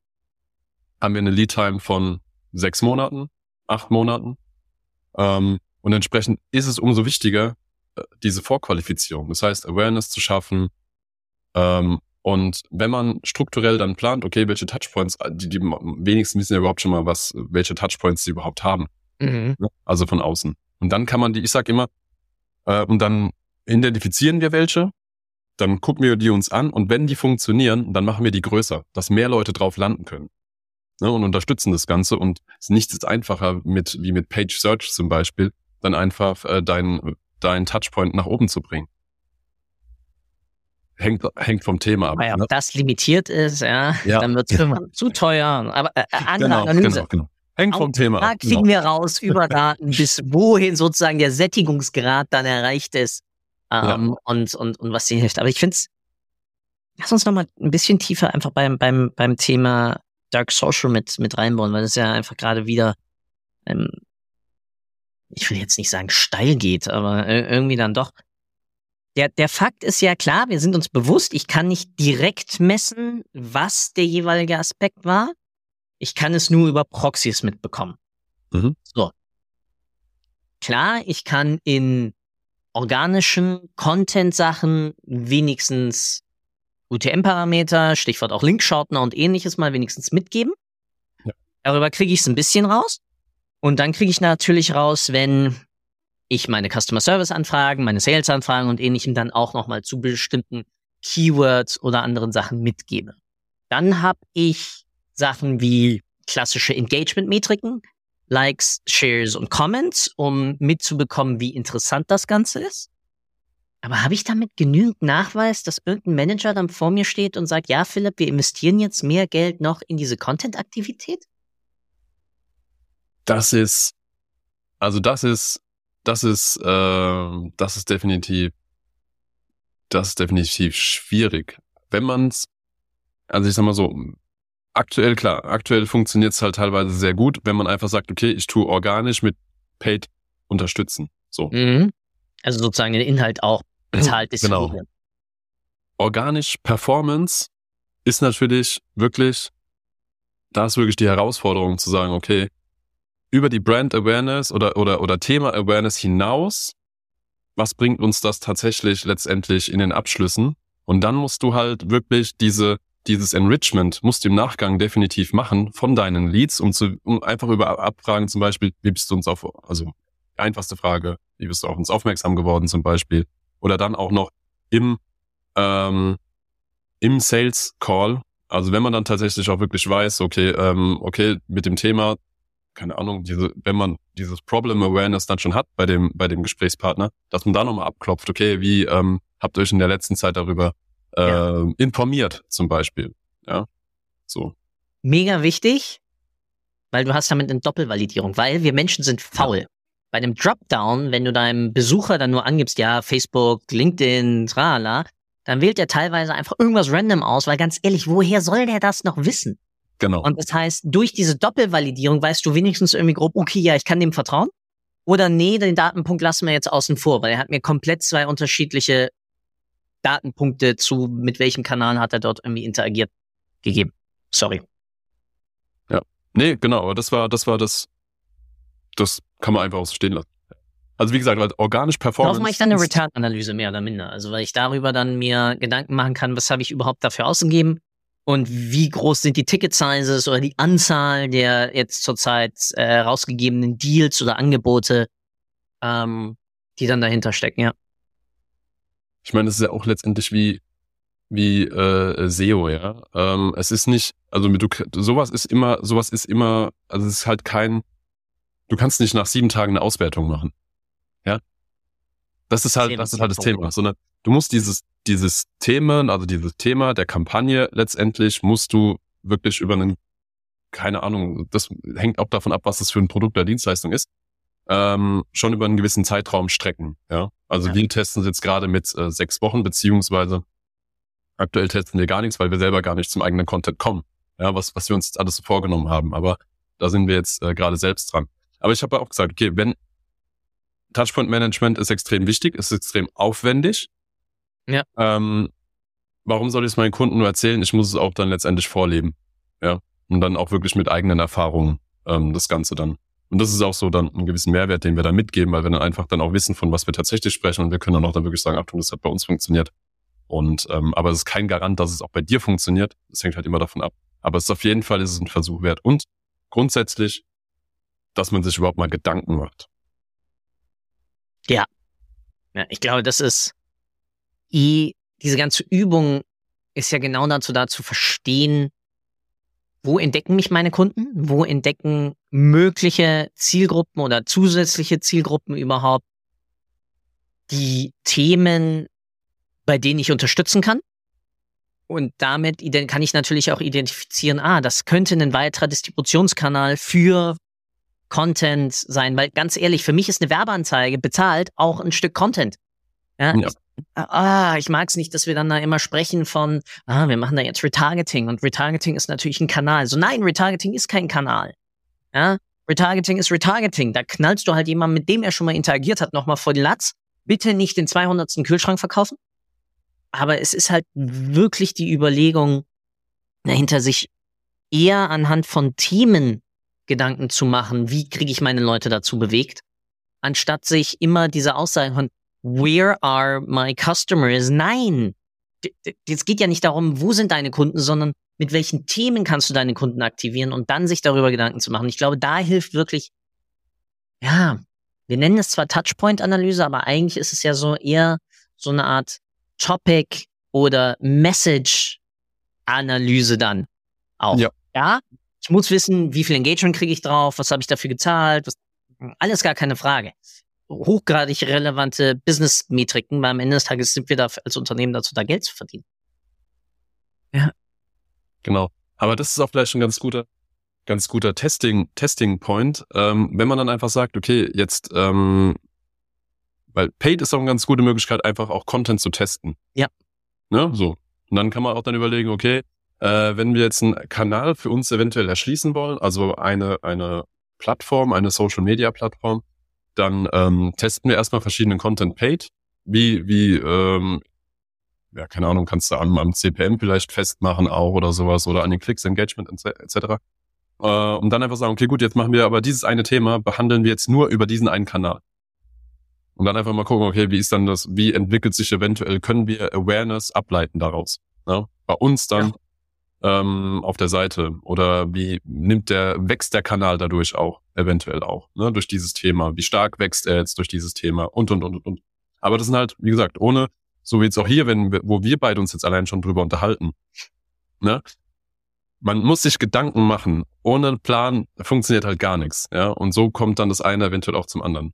haben wir eine Lead-Time von sechs Monaten, acht Monaten. Ähm, und entsprechend ist es umso wichtiger, äh, diese Vorqualifizierung. Das heißt, Awareness zu schaffen. Ähm, und wenn man strukturell dann plant, okay, welche Touchpoints, äh, die, die wenigsten wissen ja überhaupt schon mal, was, welche Touchpoints sie überhaupt haben. Mhm. Also von außen. Und dann kann man die, ich sag immer, äh, und dann identifizieren wir welche, dann gucken wir die uns an und wenn die funktionieren, dann machen wir die größer, dass mehr Leute drauf landen können ne, und unterstützen das Ganze. Und nichts ist einfacher mit, wie mit Page Search zum Beispiel, dann einfach äh, dein, dein Touchpoint nach oben zu bringen. Hängt, hängt vom Thema ab. Ja, ne? das limitiert ist, ja, ja. dann wird es zu teuer. Aber äh, andere genau, Analyse. Genau, genau. Hängt vom Thema ab. Da kriegen genau. wir raus über Daten, bis wohin sozusagen der Sättigungsgrad dann erreicht ist ähm, und, und, und was dir hilft. Aber ich finde es, lass uns nochmal ein bisschen tiefer einfach beim, beim, beim Thema Dark Social mit, mit reinbauen, weil es ja einfach gerade wieder, ähm, ich will jetzt nicht sagen steil geht, aber irgendwie dann doch. Der, der Fakt ist ja klar, wir sind uns bewusst, ich kann nicht direkt messen, was der jeweilige Aspekt war. Ich kann es nur über Proxys mitbekommen. Mhm. So. Klar, ich kann in organischen Content-Sachen wenigstens UTM-Parameter, Stichwort auch Linkshortener und ähnliches mal wenigstens mitgeben. Ja. Darüber kriege ich es ein bisschen raus. Und dann kriege ich natürlich raus, wenn ich meine Customer Service Anfragen, meine Sales Anfragen und ähnlichem dann auch nochmal zu bestimmten Keywords oder anderen Sachen mitgebe. Dann habe ich Sachen wie klassische Engagement-Metriken, Likes, Shares und Comments, um mitzubekommen, wie interessant das Ganze ist. Aber habe ich damit genügend Nachweis, dass irgendein Manager dann vor mir steht und sagt, ja, Philipp, wir investieren jetzt mehr Geld noch in diese Content-Aktivität? Das ist, also das ist, das ist, äh, das ist definitiv, das ist definitiv schwierig. Wenn man's, also ich sag mal so, aktuell, klar, aktuell funktioniert es halt teilweise sehr gut, wenn man einfach sagt, okay, ich tue organisch mit Paid unterstützen. So. Mhm. Also sozusagen den Inhalt auch bezahlt Genau. Organisch Performance ist natürlich wirklich, da ist wirklich die Herausforderung zu sagen, okay, über die Brand Awareness oder, oder, oder Thema Awareness hinaus, was bringt uns das tatsächlich letztendlich in den Abschlüssen? Und dann musst du halt wirklich diese, dieses Enrichment musst du im Nachgang definitiv machen von deinen Leads, um zu, um einfach über Abfragen zum Beispiel, wie bist du uns auf, also einfachste Frage, wie bist du auf uns aufmerksam geworden zum Beispiel? Oder dann auch noch im, ähm, im Sales Call. Also wenn man dann tatsächlich auch wirklich weiß, okay, ähm, okay, mit dem Thema, keine Ahnung, diese, wenn man dieses Problem Awareness dann schon hat bei dem, bei dem Gesprächspartner, dass man da nochmal abklopft, okay, wie ähm, habt ihr euch in der letzten Zeit darüber äh, ja. informiert, zum Beispiel. Ja. So. Mega wichtig, weil du hast damit eine Doppelvalidierung, weil wir Menschen sind faul. Ja bei einem Dropdown, wenn du deinem Besucher dann nur angibst, ja, Facebook, LinkedIn, trala, dann wählt er teilweise einfach irgendwas random aus, weil ganz ehrlich, woher soll der das noch wissen? Genau. Und das heißt, durch diese Doppelvalidierung weißt du wenigstens irgendwie grob, okay, ja, ich kann dem vertrauen. Oder nee, den Datenpunkt lassen wir jetzt außen vor, weil er hat mir komplett zwei unterschiedliche Datenpunkte zu, mit welchem Kanal hat er dort irgendwie interagiert, gegeben. Sorry. Ja. Nee, genau, aber das war, das war das, das kann man einfach auch so stehen lassen. Also wie gesagt, weil organisch Performance. Darauf mache ich dann eine Return-Analyse mehr oder minder. Also weil ich darüber dann mir Gedanken machen kann, was habe ich überhaupt dafür ausgegeben und wie groß sind die Ticket-Sizes oder die Anzahl der jetzt zurzeit äh, rausgegebenen Deals oder Angebote, ähm, die dann dahinter stecken, ja. Ich meine, es ist ja auch letztendlich wie wie äh, SEO, ja. Ähm, es ist nicht, also du, sowas ist immer, sowas ist immer, also es ist halt kein, du kannst nicht nach sieben Tagen eine Auswertung machen. Ja. Das ist halt, das ist halt das Thema. Sondern du musst dieses, dieses Themen, also dieses Thema der Kampagne letztendlich musst du wirklich über einen, keine Ahnung, das hängt auch davon ab, was das für ein Produkt oder Dienstleistung ist, ähm, schon über einen gewissen Zeitraum strecken. Ja. Also ja. wir testen es jetzt gerade mit äh, sechs Wochen, beziehungsweise aktuell testen wir gar nichts, weil wir selber gar nicht zum eigenen Content kommen. Ja, was, was wir uns jetzt alles so vorgenommen haben. Aber da sind wir jetzt äh, gerade selbst dran. Aber ich habe auch gesagt, okay, wenn Touchpoint Management ist extrem wichtig, ist extrem aufwendig. Ja. Ähm, warum soll ich es meinen Kunden nur erzählen? Ich muss es auch dann letztendlich vorleben. Ja. Und dann auch wirklich mit eigenen Erfahrungen ähm, das Ganze dann. Und das ist auch so dann ein gewissen Mehrwert, den wir da mitgeben, weil wir dann einfach dann auch wissen, von was wir tatsächlich sprechen und wir können dann auch dann wirklich sagen, Achtung, das hat bei uns funktioniert. Und ähm, aber es ist kein Garant, dass es auch bei dir funktioniert. Das hängt halt immer davon ab. Aber es ist auf jeden Fall ist es ein Versuch wert. Und grundsätzlich, dass man sich überhaupt mal Gedanken macht. Ja. Ja, ich glaube, das ist i, diese ganze Übung ist ja genau dazu da zu verstehen, wo entdecken mich meine Kunden? Wo entdecken mögliche Zielgruppen oder zusätzliche Zielgruppen überhaupt die Themen, bei denen ich unterstützen kann? Und damit kann ich natürlich auch identifizieren, ah, das könnte ein weiterer Distributionskanal für Content sein, weil ganz ehrlich, für mich ist eine Werbeanzeige bezahlt auch ein Stück Content. Ja, ja. Ich, ah, ich mag es nicht, dass wir dann da immer sprechen von, ah, wir machen da jetzt Retargeting und Retargeting ist natürlich ein Kanal. So nein, Retargeting ist kein Kanal. Ja, Retargeting ist Retargeting. Da knallst du halt jemanden, mit dem er schon mal interagiert hat, nochmal vor die Latz. Bitte nicht den 200. Kühlschrank verkaufen. Aber es ist halt wirklich die Überlegung dahinter, sich eher anhand von Themen Gedanken zu machen, wie kriege ich meine Leute dazu bewegt, anstatt sich immer diese Aussage von Where are my customers? Nein, es geht ja nicht darum, wo sind deine Kunden, sondern mit welchen Themen kannst du deine Kunden aktivieren und dann sich darüber Gedanken zu machen. Ich glaube, da hilft wirklich, ja, wir nennen es zwar Touchpoint-Analyse, aber eigentlich ist es ja so eher so eine Art Topic oder Message-Analyse dann auch. Ja. ja, ich muss wissen, wie viel Engagement kriege ich drauf, was habe ich dafür gezahlt, was, alles gar keine Frage. Hochgradig relevante Business-Metriken, weil am Ende des Tages sind wir da als Unternehmen dazu, da Geld zu verdienen. Ja. Genau. Aber das ist auch vielleicht ein ganz guter, ganz guter Testing, Testing Point, ähm, wenn man dann einfach sagt, okay, jetzt, ähm, weil Paid ist auch eine ganz gute Möglichkeit, einfach auch Content zu testen. Ja. Ne, so. Und dann kann man auch dann überlegen, okay, äh, wenn wir jetzt einen Kanal für uns eventuell erschließen wollen, also eine, eine Plattform, eine Social Media Plattform, dann ähm, testen wir erstmal verschiedene Content Paid, wie, wie, ähm, ja, keine Ahnung, kannst du am, am CPM vielleicht festmachen auch oder sowas oder an den Klicks, Engagement etc. Äh, und dann einfach sagen, okay, gut, jetzt machen wir aber dieses eine Thema, behandeln wir jetzt nur über diesen einen Kanal. Und dann einfach mal gucken, okay, wie ist dann das, wie entwickelt sich eventuell, können wir Awareness ableiten daraus? Ne? Bei uns dann ja ähm, auf der Seite? Oder wie nimmt der, wächst der Kanal dadurch auch, eventuell auch, ne, durch dieses Thema? Wie stark wächst er jetzt durch dieses Thema? Und, und, und, und, und. Aber das sind halt, wie gesagt, ohne, so wie jetzt auch hier, wenn wo wir beide uns jetzt allein schon drüber unterhalten, ne? Man muss sich Gedanken machen. Ohne Plan funktioniert halt gar nichts, ja? Und so kommt dann das eine eventuell auch zum anderen.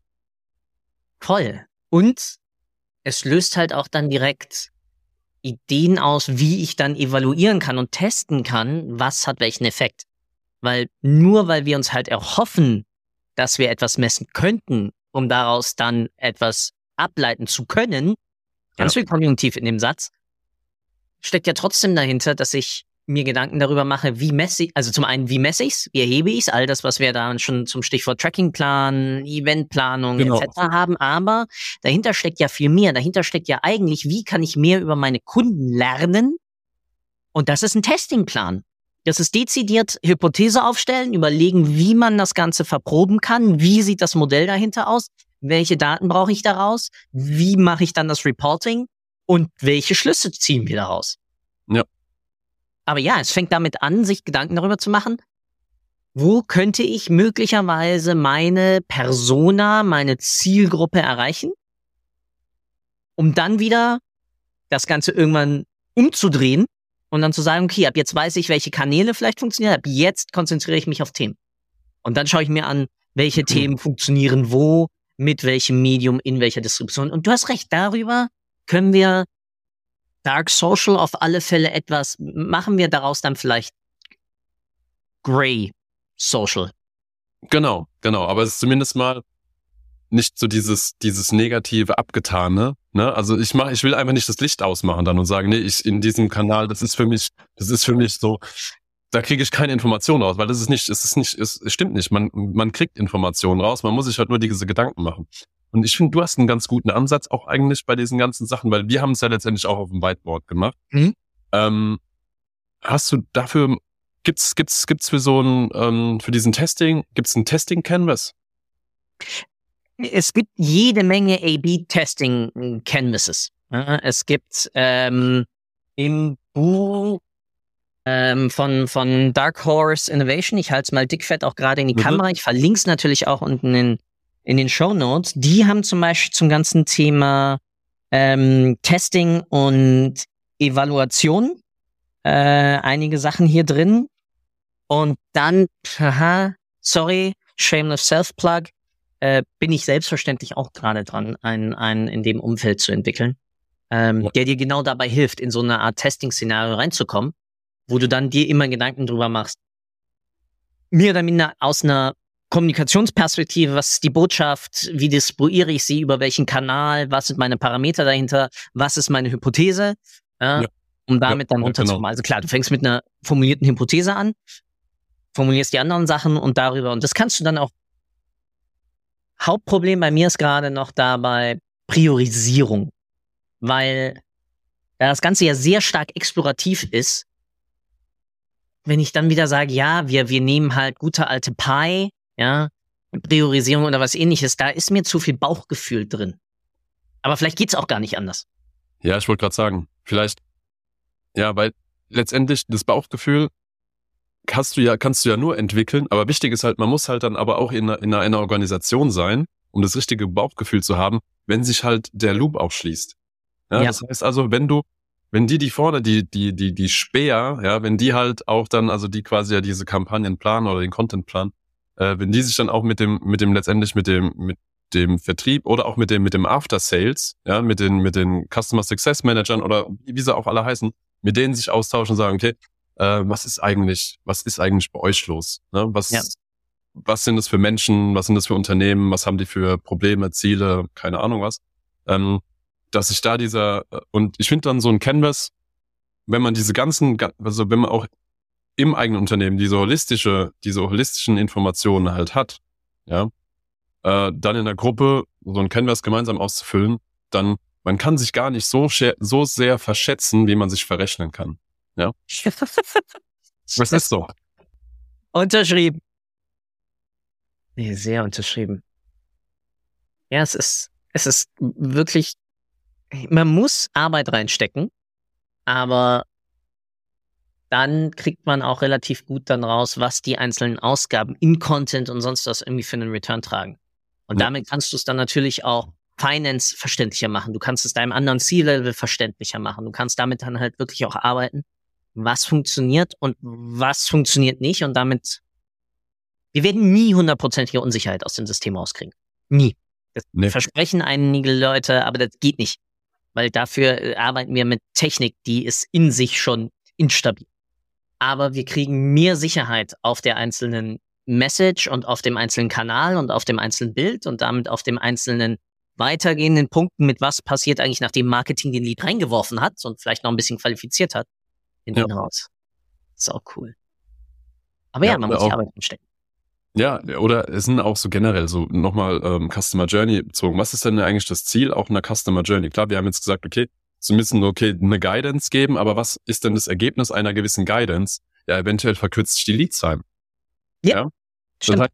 Voll. Und es löst halt auch dann direkt Ideen aus, wie ich dann evaluieren kann und testen kann, was hat welchen Effekt. Weil nur weil wir uns halt erhoffen, dass wir etwas messen könnten, um daraus dann etwas ableiten zu können, ganz ja. viel Konjunktiv in dem Satz, steckt ja trotzdem dahinter, dass ich mir Gedanken darüber mache, wie messe ich, also zum einen, wie messe ich's, wie erhebe ich's, all das, was wir da schon zum Stichwort Trackingplan, Eventplanung genau. etc. haben, aber dahinter steckt ja viel mehr. Dahinter steckt ja eigentlich, wie kann ich mehr über meine Kunden lernen? Und das ist ein Testingplan. Das ist dezidiert Hypothese aufstellen, überlegen, wie man das Ganze verproben kann, wie sieht das Modell dahinter aus, welche Daten brauche ich daraus, wie mache ich dann das Reporting und welche Schlüsse ziehen wir daraus. Ja. Aber ja, es fängt damit an, sich Gedanken darüber zu machen, wo könnte ich möglicherweise meine Persona, meine Zielgruppe erreichen, um dann wieder das Ganze irgendwann umzudrehen und dann zu sagen, okay, ab jetzt weiß ich, welche Kanäle vielleicht funktionieren, ab jetzt konzentriere ich mich auf Themen. Und dann schaue ich mir an, welche mhm. Themen funktionieren wo, mit welchem Medium, in welcher Distribution. Und du hast recht, darüber können wir Dark Social auf alle Fälle etwas, machen wir daraus dann vielleicht Gray Social. Genau, genau. Aber es ist zumindest mal nicht so dieses, dieses negative, abgetane. Ne? Also ich mach, ich will einfach nicht das Licht ausmachen dann und sagen, nee, ich in diesem Kanal, das ist für mich, das ist für mich so, da kriege ich keine Informationen raus, weil das ist nicht, es ist nicht, es, es stimmt nicht. Man, man kriegt Informationen raus, man muss sich halt nur diese Gedanken machen. Und ich finde, du hast einen ganz guten Ansatz auch eigentlich bei diesen ganzen Sachen, weil wir haben es ja letztendlich auch auf dem Whiteboard gemacht. Mhm. Ähm, hast du dafür, gibt's, gibt's, gibt's für so ein, ähm, für diesen Testing, gibt's ein Testing Canvas? Es gibt jede Menge A-B-Testing Canvases. Es gibt ähm, im Buch ähm, von, von Dark Horse Innovation, ich halte es mal dickfett auch gerade in die mhm. Kamera, ich verlinke es natürlich auch unten in, in den Show Notes. Die haben zum Beispiel zum ganzen Thema ähm, Testing und Evaluation äh, einige Sachen hier drin. Und dann, haha, sorry, shameless self-plug, äh, bin ich selbstverständlich auch gerade dran, einen, einen in dem Umfeld zu entwickeln, ähm, ja. der dir genau dabei hilft, in so eine Art Testing-Szenario reinzukommen, wo du dann dir immer Gedanken drüber machst. Mir oder minder aus einer Kommunikationsperspektive, was ist die Botschaft, wie distribuiere ich sie, über welchen Kanal, was sind meine Parameter dahinter, was ist meine Hypothese, äh, ja. um damit ja, dann runterzukommen. Genau. Also klar, du fängst mit einer formulierten Hypothese an, formulierst die anderen Sachen und darüber, und das kannst du dann auch Hauptproblem bei mir ist gerade noch dabei Priorisierung, weil da das Ganze ja sehr stark explorativ ist. Wenn ich dann wieder sage, ja, wir, wir nehmen halt gute alte Pi, ja, Priorisierung oder was ähnliches, da ist mir zu viel Bauchgefühl drin. Aber vielleicht geht's auch gar nicht anders. Ja, ich wollte gerade sagen, vielleicht, ja, weil letztendlich das Bauchgefühl hast du ja, kannst du ja nur entwickeln, aber wichtig ist halt, man muss halt dann aber auch in, in einer Organisation sein, um das richtige Bauchgefühl zu haben, wenn sich halt der Loop auch schließt. Ja, ja. Das heißt also, wenn du, wenn die, die vorne, die, die, die, die Speer, ja, wenn die halt auch dann, also die quasi ja diese Kampagnen planen oder den Content planen, äh, wenn die sich dann auch mit dem, mit dem letztendlich mit dem, mit dem Vertrieb oder auch mit dem, mit dem After Sales, ja, mit den, mit den Customer Success Managern oder wie sie auch alle heißen, mit denen sich austauschen und sagen, okay, äh, was ist eigentlich, was ist eigentlich bei euch los? Ne? Was, ja. was sind das für Menschen? Was sind das für Unternehmen? Was haben die für Probleme, Ziele? Keine Ahnung was. Ähm, dass ich da dieser, äh, und ich finde dann so ein Canvas, wenn man diese ganzen, also wenn man auch im eigenen Unternehmen diese holistische, diese holistischen Informationen halt hat, ja, äh, dann in der Gruppe so ein Canvas gemeinsam auszufüllen, dann man kann sich gar nicht so, so sehr verschätzen, wie man sich verrechnen kann. Ja. Was ist so? Unterschrieben. Nee, sehr unterschrieben. Ja, es ist, es ist wirklich, man muss Arbeit reinstecken, aber dann kriegt man auch relativ gut dann raus, was die einzelnen Ausgaben in Content und sonst was irgendwie für einen Return tragen. Und ja. damit kannst du es dann natürlich auch Finance verständlicher machen. Du kannst es deinem anderen C-Level verständlicher machen. Du kannst damit dann halt wirklich auch arbeiten was funktioniert und was funktioniert nicht und damit, wir werden nie hundertprozentige Unsicherheit aus dem System rauskriegen. Nie. Das nee. versprechen einige Leute, aber das geht nicht. Weil dafür äh, arbeiten wir mit Technik, die ist in sich schon instabil. Aber wir kriegen mehr Sicherheit auf der einzelnen Message und auf dem einzelnen Kanal und auf dem einzelnen Bild und damit auf dem einzelnen weitergehenden Punkten mit was passiert eigentlich, nachdem Marketing den Lead reingeworfen hat und vielleicht noch ein bisschen qualifiziert hat in ja. Haus. Ist auch cool. Aber ja, ja man muss die Arbeit einstecken. Ja, oder es sind auch so generell so nochmal ähm, Customer Journey bezogen. Was ist denn eigentlich das Ziel auch einer Customer Journey? Klar, wir haben jetzt gesagt, okay, sie müssen okay eine Guidance geben, aber was ist denn das Ergebnis einer gewissen Guidance? ja, eventuell verkürzt sich die Lead-Time. Ja, ja? stimmt. Das heißt,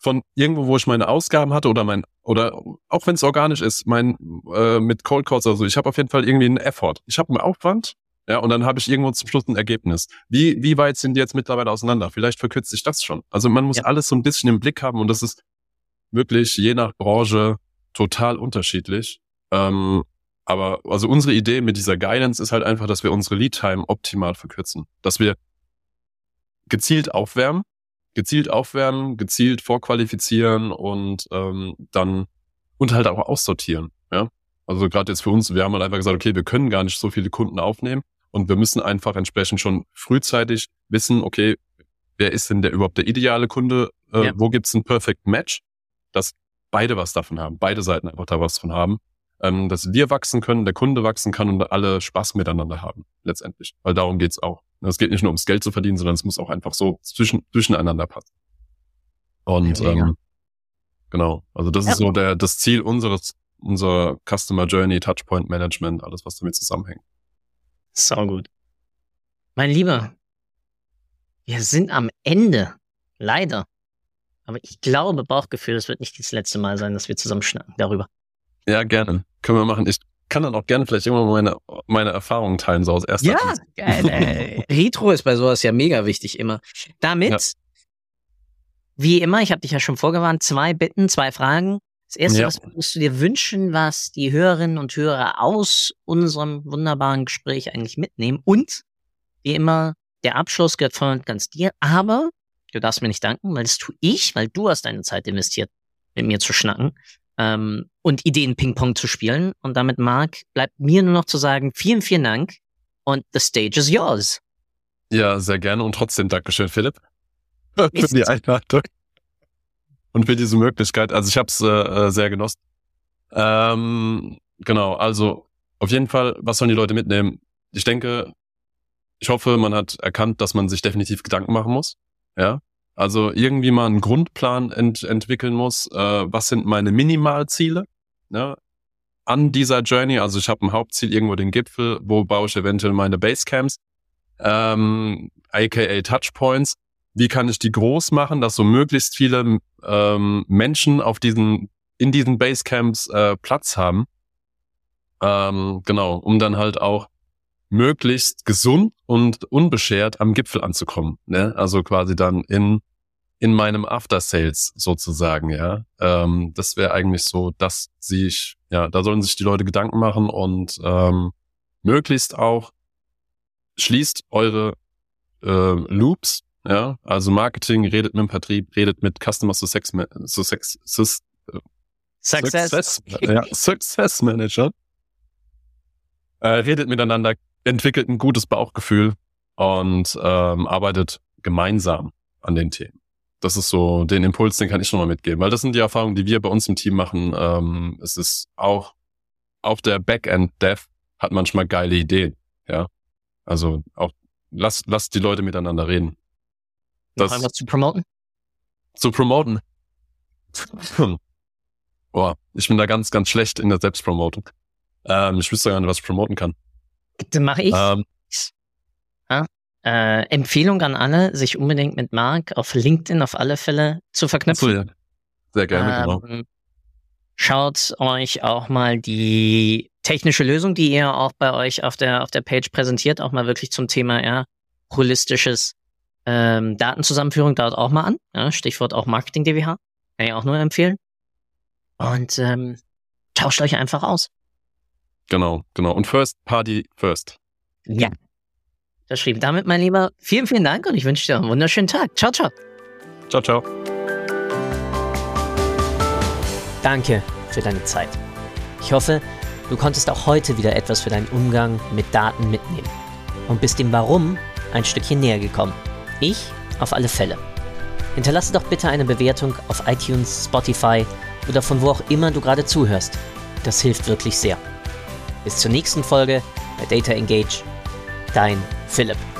von irgendwo, wo ich meine Ausgaben hatte oder mein, oder auch wenn es organisch ist, mein äh, mit Cold Calls oder so, ich habe auf jeden Fall irgendwie einen Effort. Ich habe einen Aufwand, ja, und dann habe ich irgendwo zum Schluss ein Ergebnis. Wie, wie weit sind die jetzt mittlerweile auseinander? Vielleicht verkürzt sich das schon. Also man muss Ja. alles so ein bisschen im Blick haben und das ist wirklich je nach Branche total unterschiedlich. Ähm, aber also unsere Idee mit dieser Guidance ist halt einfach, dass wir unsere Lead Time optimal verkürzen. Dass wir gezielt aufwärmen, gezielt aufwärmen, gezielt vorqualifizieren und ähm, dann und halt auch aussortieren. Ja, also gerade jetzt für uns, wir haben halt einfach gesagt, okay, wir können gar nicht so viele Kunden aufnehmen und wir müssen einfach entsprechend schon frühzeitig wissen, okay, wer ist denn der überhaupt der ideale Kunde? Äh, Ja. Wo gibt's ein Perfect Match, dass beide was davon haben, beide Seiten einfach da was von haben, ähm, dass wir wachsen können, der Kunde wachsen kann und alle Spaß miteinander haben letztendlich, weil darum geht's auch. Es geht nicht nur ums Geld zu verdienen, sondern es muss auch einfach so zwischen, zwischeneinander passen. Und Mega. ähm, genau, also das Ja. ist so der das Ziel unseres unser Customer Journey, Touchpoint Management, alles was damit zusammenhängt. Sau gut. Mein Lieber, wir sind am Ende. Leider. Aber ich glaube, Bauchgefühl, das wird nicht das letzte Mal sein, dass wir zusammen schnacken darüber. Ja, gerne. Können wir machen. Ich kann dann auch gerne vielleicht irgendwann mal meine, meine Erfahrungen teilen, so aus erster Ja, geil. Äh, Retro ist bei sowas ja mega wichtig immer. Damit, Ja. wie immer, ich habe dich ja schon vorgewarnt, zwei Bitten, zwei Fragen. Das erste, Ja. was würdest du dir wünschen, was die Hörerinnen und Hörer aus unserem wunderbaren Gespräch eigentlich mitnehmen? Und, wie immer, der Abschluss gehört voll und ganz dir, aber du darfst mir nicht danken, weil das tue ich, weil du hast deine Zeit investiert, mit mir zu schnacken ähm, und Ideen Ping-Pong zu spielen. Und damit, Marc, bleibt mir nur noch zu sagen, vielen, vielen Dank und the stage is yours. Ja, sehr gerne und trotzdem Dankeschön, Philipp, für die Einladung und für diese Möglichkeit. Also ich habe es äh, äh, sehr genossen. Ähm, genau, also auf jeden Fall, was sollen die Leute mitnehmen? Ich denke, ich hoffe, man hat erkannt, dass man sich definitiv Gedanken machen muss. Ja, also irgendwie mal einen Grundplan ent entwickeln muss. Äh, was sind meine Minimalziele? Ja, an dieser Journey. Also ich habe ein Hauptziel irgendwo den Gipfel, wo baue ich eventuell meine Basecamps, ähm, aka Touchpoints. Wie kann ich die groß machen, dass so möglichst viele ähm, Menschen auf diesen in diesen Basecamps äh, Platz haben? Ähm, genau, um dann halt auch möglichst gesund und unbeschert am Gipfel anzukommen. Ne? Also quasi dann in in meinem After Sales sozusagen, ja. Ähm, das wäre eigentlich so, dass sich, ja, da sollen sich die Leute Gedanken machen und ähm, möglichst auch schließt eure äh, Loops, ja. Also Marketing, redet mit dem Vertrieb, redet mit Customer Success, Ma- Success, Sus- Success. Success, ja, Success Manager. Äh, redet miteinander, entwickelt ein gutes Bauchgefühl und ähm, arbeitet gemeinsam an den Themen. Das ist so den Impuls, den kann ich nochmal mitgeben, weil das sind die Erfahrungen, die wir bei uns im Team machen. Ähm, es ist auch auf der Backend-Dev hat manchmal geile Ideen, ja. Also auch lasst lasst die Leute miteinander reden. Noch Das- was zu promoten? Zu promoten. Boah, ich bin da ganz, ganz schlecht in der Selbstpromotung. Ähm, ich wüsste gar nicht, was ich promoten kann. Dann mache ich. Ähm, Äh, Empfehlung an alle, sich unbedingt mit Marc auf LinkedIn auf alle Fälle zu verknüpfen. ja. Sehr gerne, genau. Ähm, Schaut euch auch mal die technische Lösung, die ihr auch bei euch auf der, auf der Page präsentiert, auch mal wirklich zum Thema ja, holistisches ähm, Datenzusammenführung dort auch mal an. Ja, Stichwort auch Marketing DWH. Kann ich auch nur empfehlen. Und ähm, tauscht euch einfach aus. Genau, genau. Und First Party First. Ja. Verschrieben. Damit, mein Lieber, vielen, vielen Dank und ich wünsche dir einen wunderschönen Tag. Ciao, ciao. Ciao, ciao. Danke für deine Zeit. Ich hoffe, du konntest auch heute wieder etwas für deinen Umgang mit Daten mitnehmen und bist dem Warum ein Stückchen näher gekommen. Ich auf alle Fälle. Hinterlasse doch bitte eine Bewertung auf iTunes, Spotify oder von wo auch immer du gerade zuhörst. Das hilft wirklich sehr. Bis zur nächsten Folge bei Data Engage. Dein Philipp.